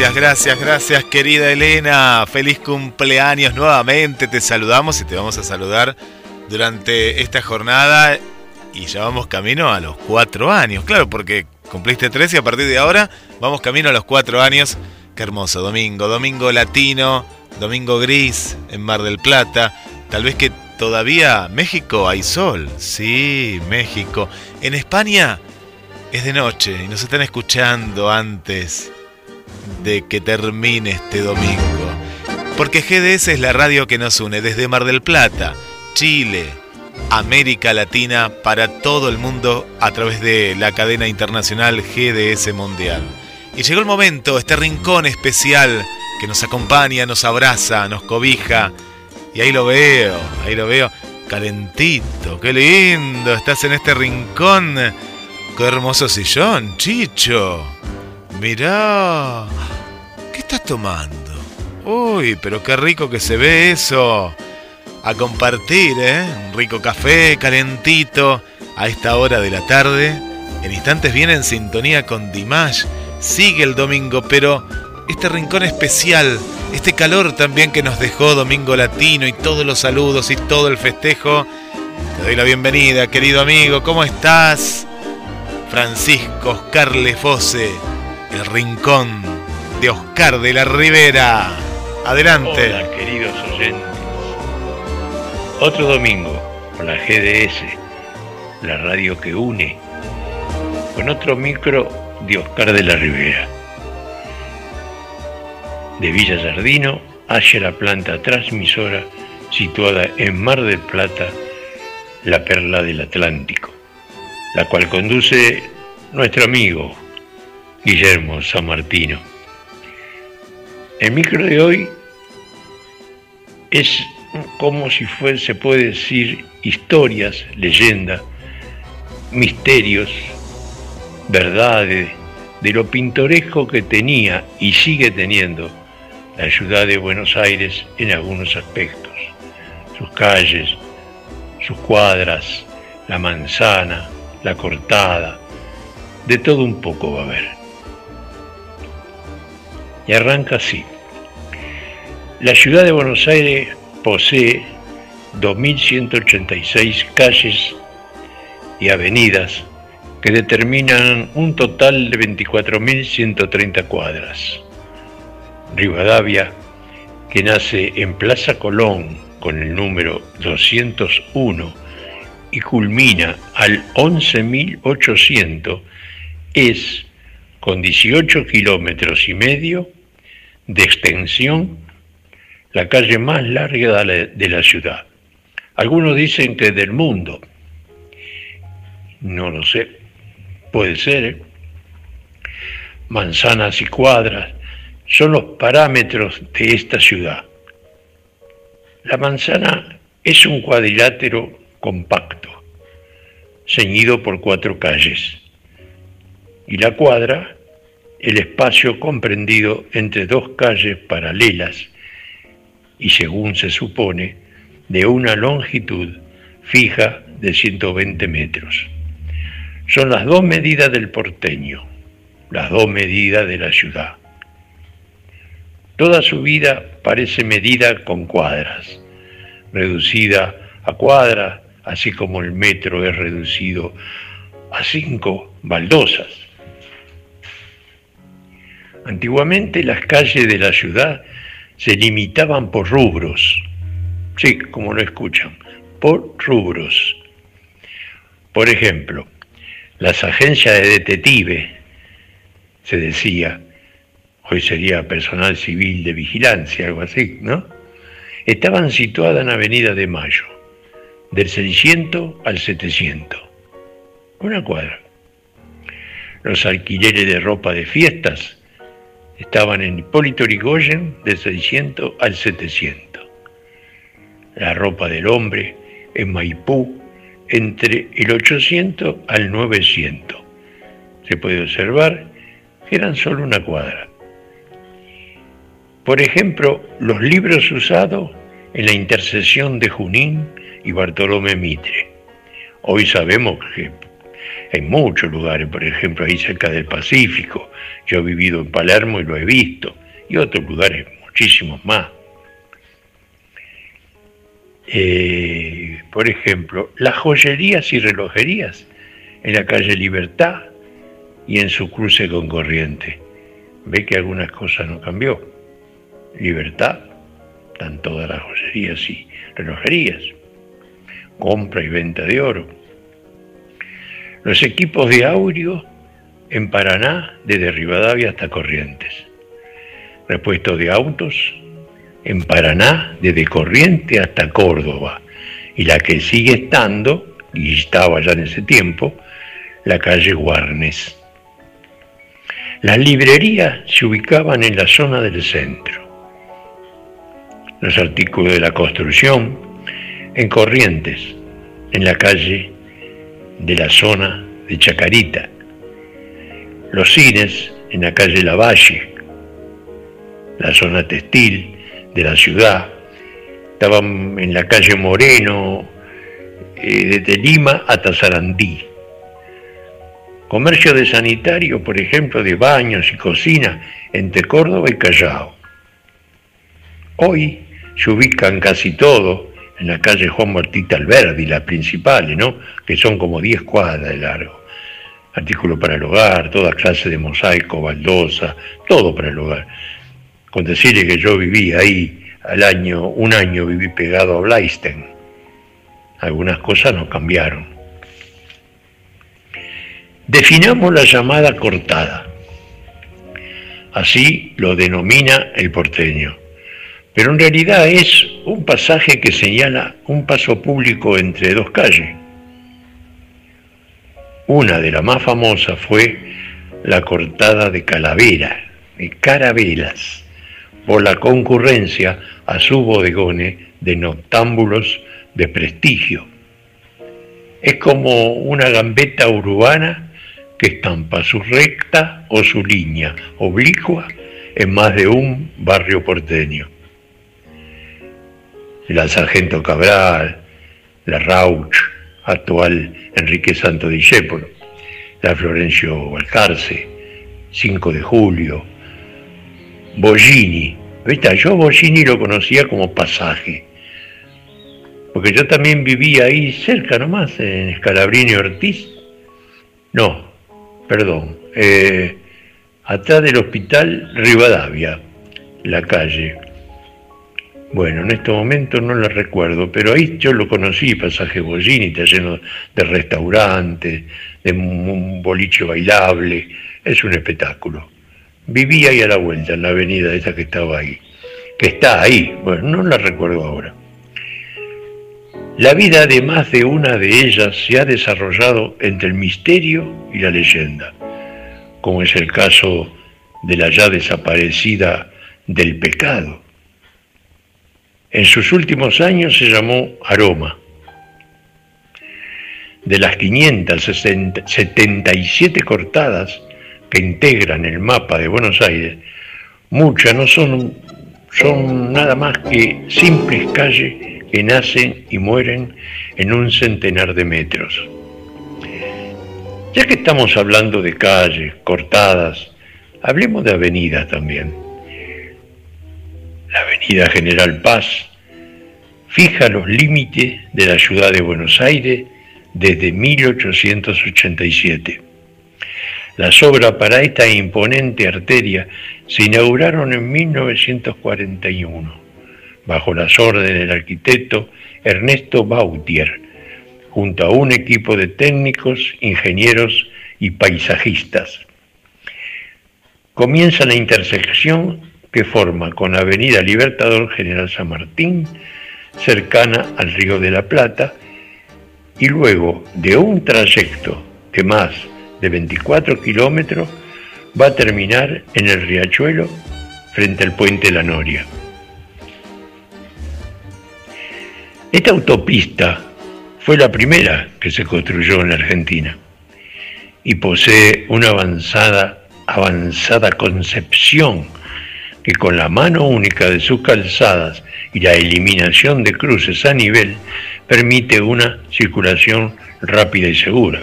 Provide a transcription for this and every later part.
Gracias, gracias, gracias querida Elena. Feliz cumpleaños nuevamente. Te saludamos y te vamos a saludar durante esta jornada y ya vamos camino a los cuatro años. Claro, porque cumpliste tres y a partir de ahora vamos camino a los cuatro años. Qué hermoso domingo, domingo latino, domingo gris en Mar del Plata. Tal vez que todavía México hay sol. Sí, México. En España es de noche y nos están escuchando antes de que termine este domingo. Porque GDS es la radio que nos une desde Mar del Plata, Chile, América Latina, para todo el mundo a través de la cadena internacional GDS Mundial. Y llegó el momento, este rincón especial que nos acompaña, nos abraza, nos cobija. Y ahí lo veo, ahí lo veo, calentito, qué lindo, estás en este rincón. Qué hermoso sillón, Chicho. Mirá, ¿qué estás tomando? Uy, pero qué rico que se ve eso. A compartir, ¿eh? Un rico café calentito a esta hora de la tarde. En instantes viene en sintonía con Dimash. Sigue el domingo, pero este rincón especial, este calor también que nos dejó Domingo Latino y todos los saludos y todo el festejo. Te doy la bienvenida, querido amigo. ¿Cómo estás? Francisco Oscar Lefose el rincón de Oscar de la Rivera. Adelante. Hola, queridos oyentes. Otro domingo con la GDS, la radio que une, con otro micro de Oscar de la Rivera. De Villa Sardino hacia la planta transmisora situada en Mar del Plata, la perla del Atlántico, la cual conduce nuestro amigo Guillermo San Martino. El micro de hoy es como si fuese, se puede decir, historias, leyendas, misterios, verdades de lo pintoresco que tenía y sigue teniendo la ciudad de Buenos Aires en algunos aspectos. Sus calles, sus cuadras, la manzana, la cortada, de todo un poco va a haber. Y arranca así. La ciudad de Buenos Aires posee 2.186 calles y avenidas que determinan un total de 24.130 cuadras. Rivadavia, que nace en Plaza Colón con el número 201 y culmina al 11.800, es, con 18 kilómetros y medio, de extensión la calle más larga de la ciudad. Algunos dicen que del mundo. No lo sé. Puede ser. ¿eh? Manzanas y cuadras son los parámetros de esta ciudad. La manzana es un cuadrilátero compacto, ceñido por cuatro calles. Y la cuadra el espacio comprendido entre dos calles paralelas y según se supone, de una longitud fija de 120 metros. Son las dos medidas del porteño, las dos medidas de la ciudad. Toda su vida parece medida con cuadras, reducida a cuadras, así como el metro es reducido a cinco baldosas Antiguamente las calles de la ciudad se limitaban por rubros, sí, como lo escuchan, por rubros. Por ejemplo, las agencias de detective, se decía, hoy sería personal civil de vigilancia, algo así, ¿no? Estaban situadas en Avenida de Mayo, del 600 al 700, una cuadra. Los alquileres de ropa de fiestas estaban en Hipólito Yrigoyen de 600 al 700. La ropa del hombre en Maipú entre el 800 al 900. Se puede observar que eran solo una cuadra. Por ejemplo, los libros usados en la intersección de Junín y Bartolomé Mitre. Hoy sabemos que en muchos lugares, por ejemplo, ahí cerca del Pacífico, yo he vivido en Palermo y lo he visto, y otros lugares muchísimos más. Eh, por ejemplo, las joyerías y relojerías en la calle Libertad y en su cruce con Corriente. Ve que algunas cosas no cambió. Libertad, están todas las joyerías y relojerías. Compra y venta de oro. Los equipos de Aureo en Paraná, desde Rivadavia hasta Corrientes. Repuesto de autos en Paraná, desde Corrientes hasta Córdoba. Y la que sigue estando, y estaba ya en ese tiempo, la calle Guarnes. Las librerías se ubicaban en la zona del centro. Los artículos de la construcción en Corrientes, en la calle de la zona de Chacarita. Los cines en la calle Lavalle, la zona textil de la ciudad. Estaban en la calle Moreno, eh, desde Lima hasta Sarandí. Comercio de sanitario, por ejemplo, de baños y cocina entre Córdoba y Callao. Hoy se ubican casi todos en la calle Juan Martita Alberdi, las principales, ¿no? que son como 10 cuadras de largo. Artículo para el hogar, toda clase de mosaico, baldosa, todo para el hogar. Con decirle que yo viví ahí al año, un año viví pegado a Blaisten. Algunas cosas no cambiaron. Definamos la llamada cortada. Así lo denomina el porteño. Pero en realidad es un pasaje que señala un paso público entre dos calles. Una de las más famosas fue la cortada de Calavera, de Carabelas, por la concurrencia a su bodegones de noctámbulos de prestigio. Es como una gambeta urbana que estampa su recta o su línea oblicua en más de un barrio porteño. La Sargento Cabral, la Rauch, actual Enrique Santo Discépolo, la Florencio Balcarce, 5 de julio, Bollini. ¿Viste? Yo Bollini lo conocía como pasaje, porque yo también vivía ahí cerca nomás, en Escalabrini Ortiz. No, perdón, eh, atrás del hospital Rivadavia, la calle. Bueno, en este momento no la recuerdo, pero ahí yo lo conocí, pasaje Bollini, está lleno de restaurantes, de un boliche bailable, es un espectáculo. Vivía ahí a la vuelta, en la avenida esa que estaba ahí, que está ahí, bueno, no la recuerdo ahora. La vida de más de una de ellas se ha desarrollado entre el misterio y la leyenda, como es el caso de la ya desaparecida del pecado. En sus últimos años se llamó Aroma. De las 577 cortadas que integran el mapa de Buenos Aires, muchas no son, son nada más que simples calles que nacen y mueren en un centenar de metros. Ya que estamos hablando de calles cortadas, hablemos de avenidas también. La avenida General Paz fija los límites de la ciudad de Buenos Aires desde 1887. Las obras para esta imponente arteria se inauguraron en 1941 bajo las órdenes del arquitecto Ernesto Bautier, junto a un equipo de técnicos, ingenieros y paisajistas. Comienza la intersección que forma con la Avenida Libertador General San Martín, cercana al Río de la Plata, y luego de un trayecto de más de 24 kilómetros va a terminar en el riachuelo frente al puente La Noria. Esta autopista fue la primera que se construyó en Argentina y posee una avanzada, avanzada concepción que con la mano única de sus calzadas y la eliminación de cruces a nivel permite una circulación rápida y segura.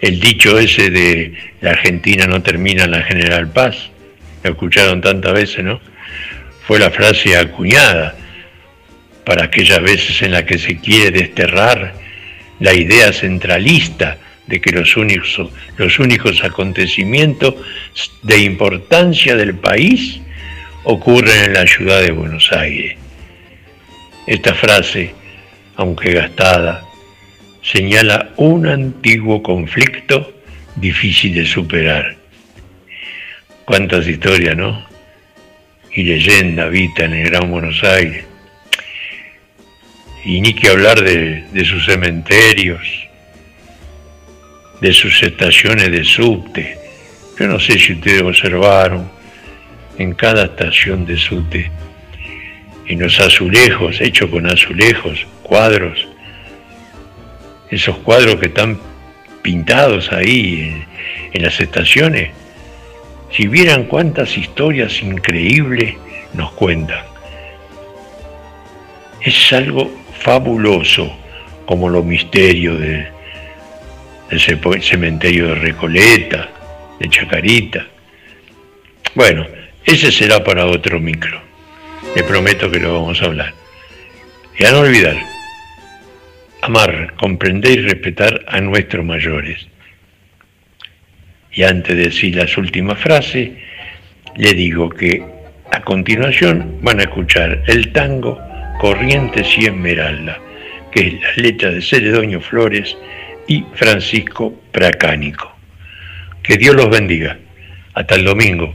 El dicho ese de la Argentina no termina en la General Paz, lo escucharon tantas veces, ¿no? Fue la frase acuñada para aquellas veces en las que se quiere desterrar la idea centralista de que los únicos, los únicos acontecimientos de importancia del país ocurren en la ciudad de Buenos Aires. Esta frase, aunque gastada, señala un antiguo conflicto difícil de superar. Cuántas historias, ¿no? Y leyenda habitan en el Gran Buenos Aires. Y ni que hablar de, de sus cementerios, de sus estaciones de subte. Yo no sé si ustedes observaron en cada estación de subte, en los azulejos, hechos con azulejos, cuadros, esos cuadros que están pintados ahí en, las estaciones, si vieran cuántas historias increíbles nos cuentan. Es algo fabuloso como los misterios de, ese cementerio de Recoleta, de Chacarita. Bueno, ese será para otro micro. Le prometo que lo vamos a hablar. Y a no olvidar, amar, comprender y respetar a nuestros mayores. Y antes de decir las últimas frases, le digo que a continuación van a escuchar el tango Corrientes y Esmeralda, que es la letra de Ceredoño Flores y Francisco Pracánico. Que Dios los bendiga. Hasta el domingo.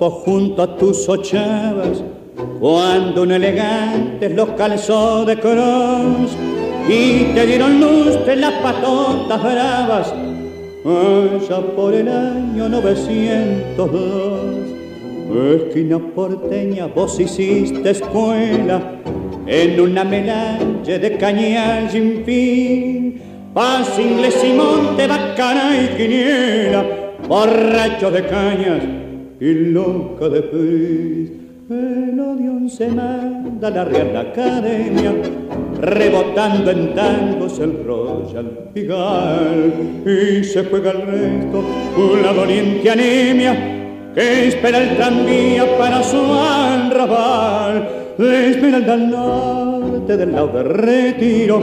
Junto a tus ochavas, cuando un elegante los calzó de cross y te dieron luz de las patotas bravas, allá por el año 902. Esquina porteña, vos hiciste escuela en una melange de cañas sin fin. Paz, inglés y monte, bacana y quiniela, borracho de cañas y loca de pris. El se manda la Real Academia, rebotando en tangos el Royal Pigal. Y se juega el resto una doliente anemia que espera el tranvía para su arrabal. Espera al norte del lado de retiro,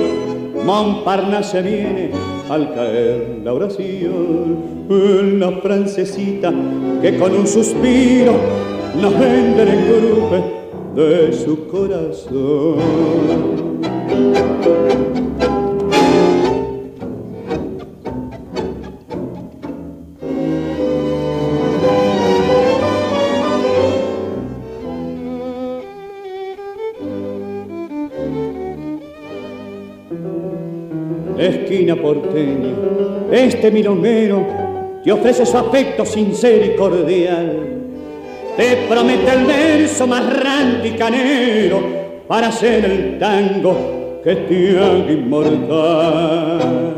Montparnasse viene al caer la oración, la francesita que con un suspiro nos vende el grupo de su corazón. Este milonguero te ofrece su afecto sincero y cordial. Te promete el verso más ranto y canero para hacer el tango que te haga inmortal.